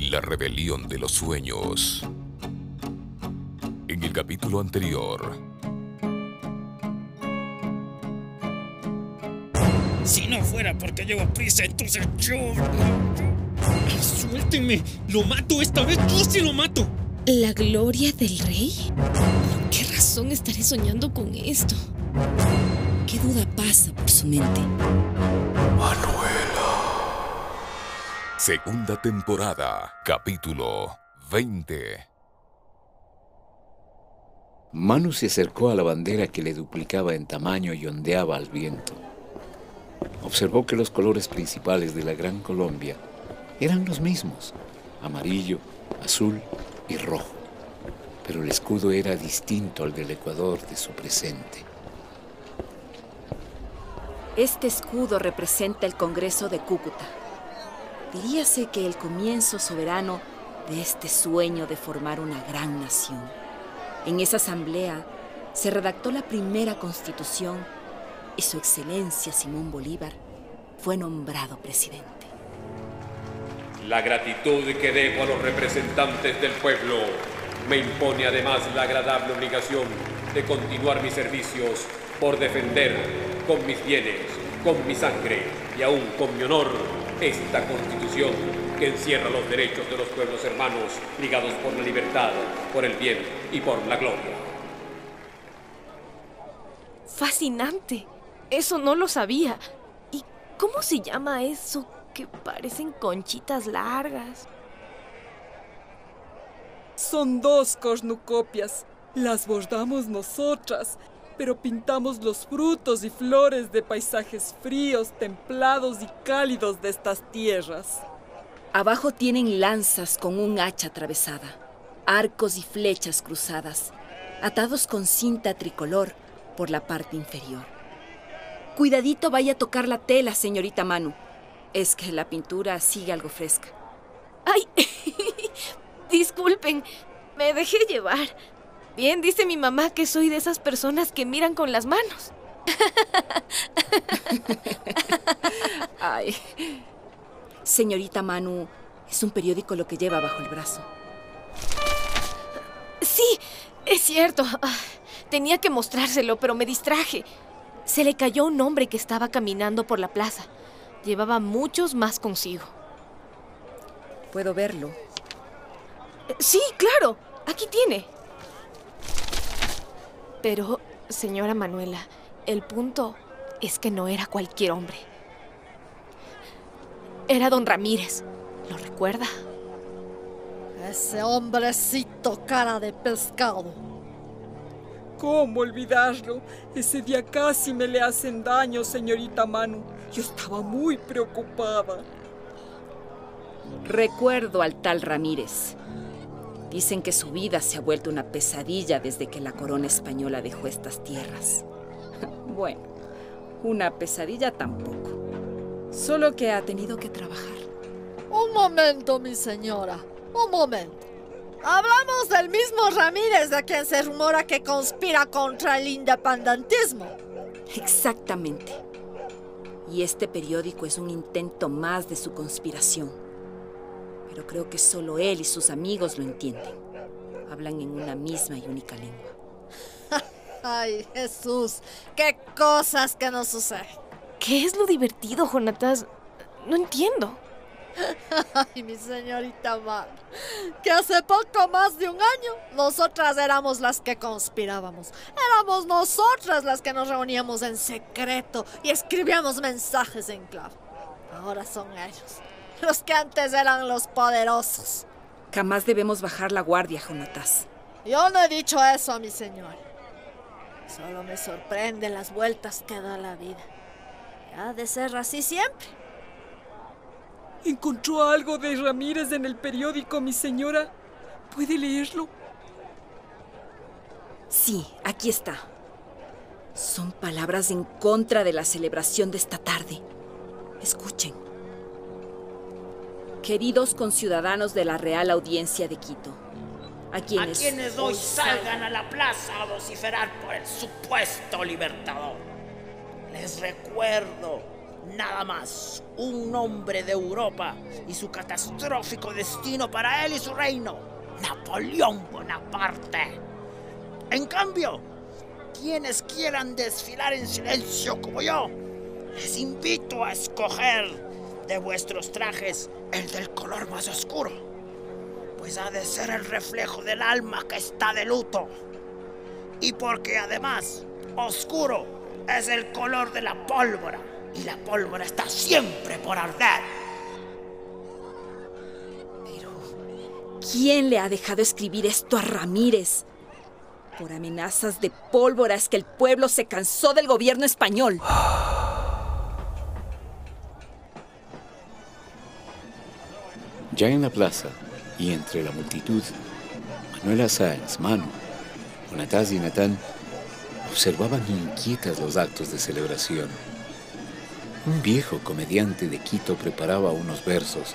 La rebelión de los sueños. En el capítulo anterior. Si no fuera porque llevo prisa, entonces yo... ¡Suéltenme! ¡Lo mato esta vez! ¡Yo sí lo mato! ¿La gloria del rey? ¿Por qué razón estaré soñando con esto? ¿Qué duda pasa por su mente? Segunda temporada, capítulo 20. Manu se acercó a la bandera que le duplicaba en tamaño y ondeaba al viento. Observó que los colores principales de la Gran Colombia eran los mismos, amarillo, azul y rojo, pero el escudo era distinto al del Ecuador de su presente. Este escudo representa el Congreso de Cúcuta. Diríase que el comienzo soberano de este sueño de formar una gran nación. En esa asamblea se redactó la primera constitución y su excelencia Simón Bolívar fue nombrado presidente. La gratitud que debo a los representantes del pueblo me impone además la agradable obligación de continuar mis servicios por defender con mis bienes, con mi sangre y aún con mi honor esta constitución que encierra los derechos de los pueblos hermanos ligados por la libertad, por el bien y por la gloria. Fascinante. Eso no lo sabía. ¿Y cómo se llama eso que parecen conchitas largas? Son dos cornucopias. Las bordamos nosotras, pero pintamos los frutos y flores de paisajes fríos, templados y cálidos de estas tierras. Abajo tienen lanzas con un hacha atravesada, arcos y flechas cruzadas, atados con cinta tricolor por la parte inferior. Cuidadito vaya a tocar la tela, señorita Manu. Es que la pintura sigue algo fresca. ¡Ay! Disculpen, me dejé llevar. Bien, dice mi mamá que soy de esas personas que miran con las manos. Ay. Señorita Manu, es un periódico lo que lleva bajo el brazo. Sí, es cierto. Ah, Tenía que mostrárselo, pero me distraje. Se le cayó un hombre que estaba caminando por la plaza. Llevaba muchos más consigo. ¿Puedo verlo? Sí, claro. Aquí tiene. Pero, señora Manuela, el punto es que no era cualquier hombre. Era don Ramírez. ¿Lo recuerda? Ese hombrecito cara de pescado. ¿Cómo olvidarlo? Ese día casi me le hacen daño, señorita Manu. Yo estaba muy preocupada. Recuerdo al tal Ramírez. Dicen que su vida se ha vuelto una pesadilla desde que la corona española dejó estas tierras. Bueno, una pesadilla tampoco. Solo que ha tenido que trabajar. Un momento, mi señora. Un momento. Hablamos del mismo Ramírez de quien se rumora que conspira contra el independentismo. Exactamente. Y este periódico es un intento más de su conspiración. Pero creo que solo él y sus amigos lo entienden. Hablan en una misma y única lengua. Ay, Jesús, qué cosas que nos suceden. ¿Qué es lo divertido, Jonatas? No entiendo. Ay, mi señorita Mar, que hace poco más de un año nosotras éramos las que conspirábamos. Éramos nosotras las que nos reuníamos en secreto y escribíamos mensajes en clave. Ahora son ellos, los que antes eran los poderosos. Jamás debemos bajar la guardia, Jonatas. Yo no he dicho eso a mi señor. Solo me sorprenden las vueltas que da la vida. Y ha de ser así siempre. ¿Encontró algo de Ramírez en el periódico, mi señora? ¿Puede leerlo? Sí, aquí está. Son palabras en contra de la celebración de esta tarde. Escuchen. Queridos conciudadanos de la Real Audiencia de Quito, a quienes, a quienes hoy salgan a la plaza a vociferar por el supuesto libertador. Les recuerdo, nada más, un nombre de Europa y su catastrófico destino para él y su reino, Napoleón Bonaparte. En cambio, quienes quieran desfilar en silencio como yo, les invito a escoger de vuestros trajes el del color más oscuro, pues ha de ser el reflejo del alma que está de luto. Y porque además, oscuro es el color de la pólvora, y la pólvora está siempre por arder. Pero, ¿quién le ha dejado escribir esto a Ramírez? Por amenazas de pólvora es que el pueblo se cansó del gobierno español. Ya en la plaza y entre la multitud, Manuela Sáenz, Manu, Jonatás y Natán observaban inquietas los actos de celebración. Un viejo comediante de Quito preparaba unos versos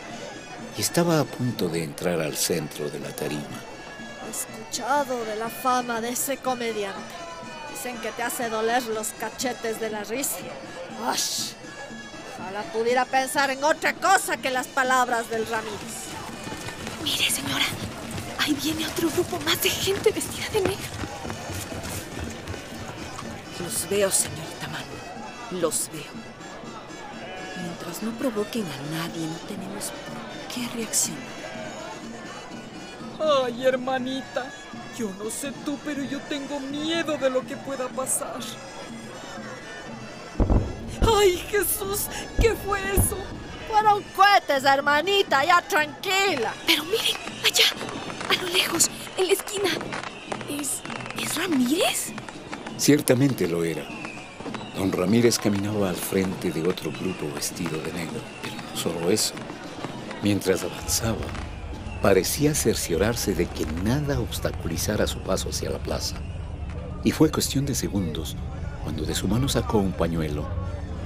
y estaba a punto de entrar al centro de la tarima. He escuchado de la fama de ese comediante. Dicen que te hace doler los cachetes de la risa. ¡Ash! Ojalá pudiera pensar en otra cosa que las palabras del Ramírez. Mire, señora, ahí viene otro grupo más de gente vestida de negro. Los veo, señorita Manu. Los veo. Mientras no provoquen a nadie, no tenemos por qué reaccionar. Ay, hermanita. Yo no sé tú, pero yo tengo miedo de lo que pueda pasar. ¡Ay, Jesús! ¿Qué fue eso? Fueron cohetes, hermanita, ya tranquila. Pero miren, allá, a lo lejos, en la esquina. ¿Es. ¿Es Ramírez? Ciertamente lo era. Don Ramírez caminaba al frente de otro grupo vestido de negro, pero no solo eso. Mientras avanzaba, parecía cerciorarse de que nada obstaculizara su paso hacia la plaza. Y fue cuestión de segundos cuando de su mano sacó un pañuelo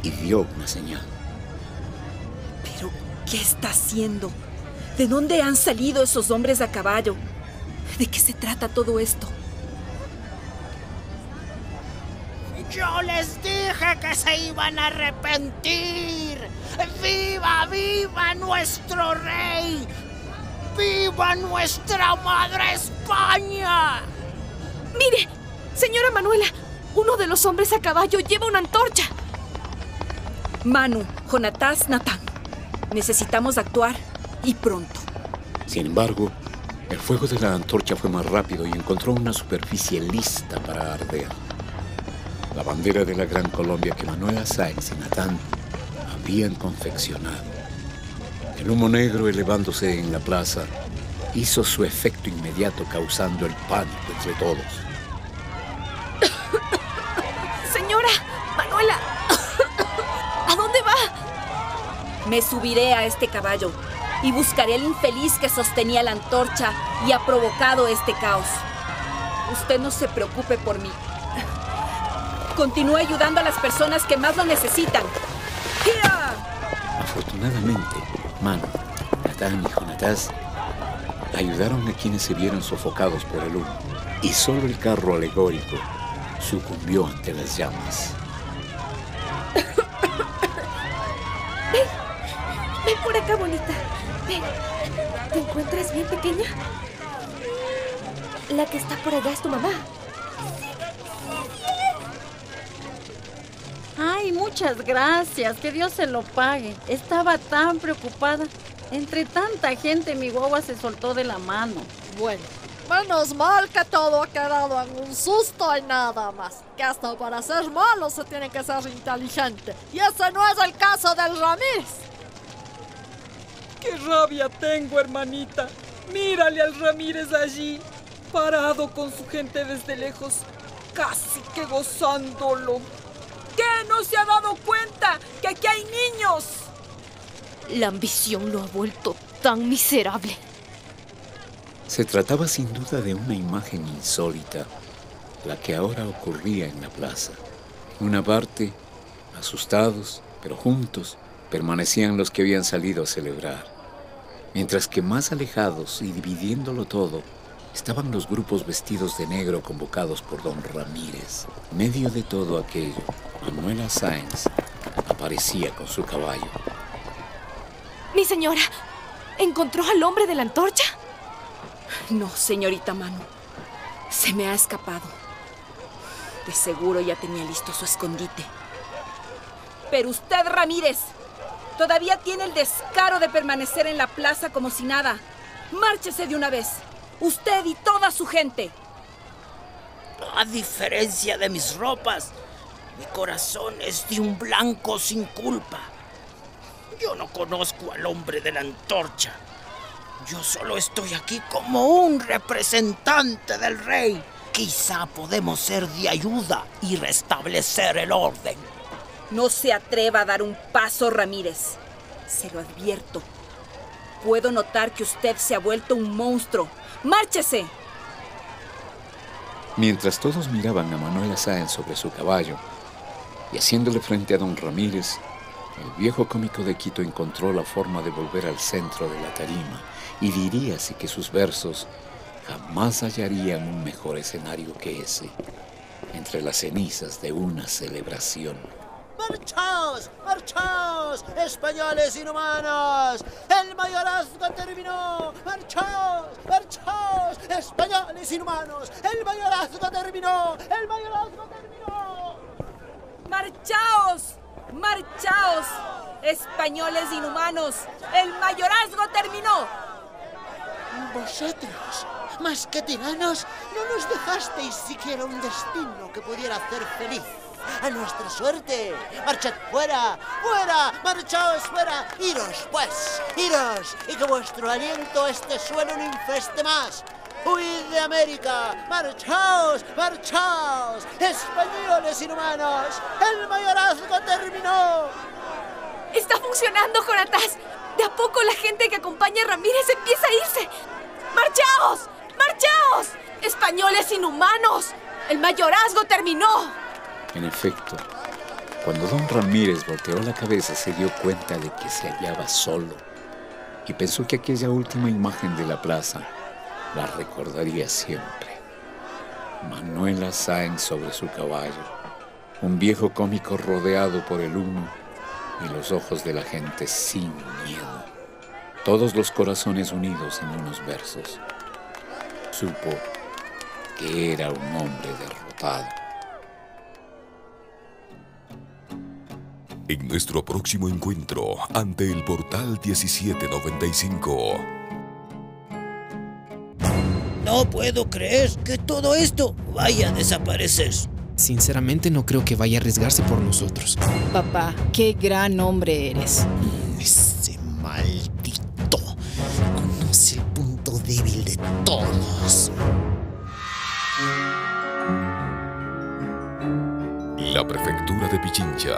y dio una señal. ¿Pero qué está haciendo? ¿De dónde han salido esos hombres a caballo? ¿De qué se trata todo esto? Yo les dije que se iban a arrepentir. ¡Viva, viva nuestro rey! ¡Viva nuestra madre España! Mire, señora Manuela, uno de los hombres a caballo lleva una antorcha. Manu, Jonatás, Natán. Necesitamos actuar y pronto. Sin embargo, el fuego de la antorcha fue más rápido y encontró una superficie lista para arder. La bandera de la Gran Colombia que Manuela Sáenz y Natán habían confeccionado. El humo negro elevándose en la plaza hizo su efecto inmediato causando el pánico entre todos. Me subiré a este caballo y buscaré al infeliz que sostenía la antorcha y ha provocado este caos. Usted no se preocupe por mí. Continúe ayudando a las personas que más lo necesitan. ¡Gia! Afortunadamente, Manu, Natán y Jonatás ayudaron a quienes se vieron sofocados por el humo y solo el carro alegórico sucumbió ante las llamas. Ven por acá, bonita. Ven. ¿Te encuentras bien, pequeña? La que está por allá es tu mamá. Ay, muchas gracias. Que Dios se lo pague. Estaba tan preocupada. Entre tanta gente mi guagua se soltó de la mano. Bueno, menos mal que todo ha quedado en un susto y nada más. Que hasta para ser malo se tiene que ser inteligente. Y ese no es el caso del Ramírez. ¡Qué rabia tengo, hermanita! Mírale al Ramírez allí, parado con su gente desde lejos, casi que gozándolo. ¿Qué? ¿No se ha dado cuenta que aquí hay niños? La ambición lo ha vuelto tan miserable. Se trataba sin duda de una imagen insólita, la que ahora ocurría en la plaza. En una parte, asustados, pero juntos, permanecían los que habían salido a celebrar, mientras que más alejados y dividiéndolo todo, estaban los grupos vestidos de negro convocados por don Ramírez. Medio de todo aquello, Manuela Sáenz aparecía con su caballo. Mi señora, ¿encontró al hombre de la antorcha? No, señorita Manu. Se me ha escapado. De seguro ya tenía listo su escondite. Pero usted, Ramírez, todavía tiene el descaro de permanecer en la plaza como si nada. Márchese de una vez. Usted y toda su gente. A diferencia de mis ropas, mi corazón es de un blanco sin culpa. Yo no conozco al hombre de la antorcha. Yo solo estoy aquí como un representante del rey. Quizá podemos ser de ayuda y restablecer el orden. No se atreva a dar un paso, Ramírez. Se lo advierto. Puedo notar que usted se ha vuelto un monstruo. ¡Márchese! Mientras todos miraban a Manuela Sáenz sobre su caballo y haciéndole frente a don Ramírez, el viejo cómico de Quito encontró la forma de volver al centro de la tarima y diríase que sus versos jamás hallarían un mejor escenario que ese, entre las cenizas de una celebración. ¡Marchaos! ¡Marchaos! ¡Españoles inhumanos! ¡El mayorazgo terminó! ¡Marchaos! ¡Marchaos! ¡Españoles inhumanos! ¡El mayorazgo terminó! ¡El mayorazgo terminó! ¡Marchaos! ¡Marchaos! Españoles inhumanos, el mayorazgo terminó. Vosotros, más que tiranos, no nos dejasteis siquiera un destino que pudiera hacer feliz a nuestra suerte. Marchad fuera, fuera, marchaos fuera. Iros, pues, iros, y que vuestro aliento este suelo no infeste más. ¡Huid de América! ¡Marchaos! ¡Marchaos! ¡Españoles inhumanos! ¡El mayorazgo terminó! ¡Está funcionando, Jonatas! De a poco la gente que acompaña a Ramírez empieza a irse. ¡Marchaos! ¡Marchaos! ¡Españoles inhumanos! ¡El mayorazgo terminó! En efecto, cuando don Ramírez volteó la cabeza se dio cuenta de que se hallaba solo y pensó que aquella última imagen de la plaza la recordaría siempre. Manuela Sáenz sobre su caballo, un viejo cómico rodeado por el humo y los ojos de la gente sin miedo. Todos los corazones unidos en unos versos. Supo que era un hombre derrotado. En nuestro próximo encuentro ante el portal 1795. No puedo creer que todo esto vaya a desaparecer. Sinceramente no creo que vaya a arriesgarse por nosotros. Papá, qué gran hombre eres. Ese maldito conoce el punto débil de todos. La prefectura de Pichincha,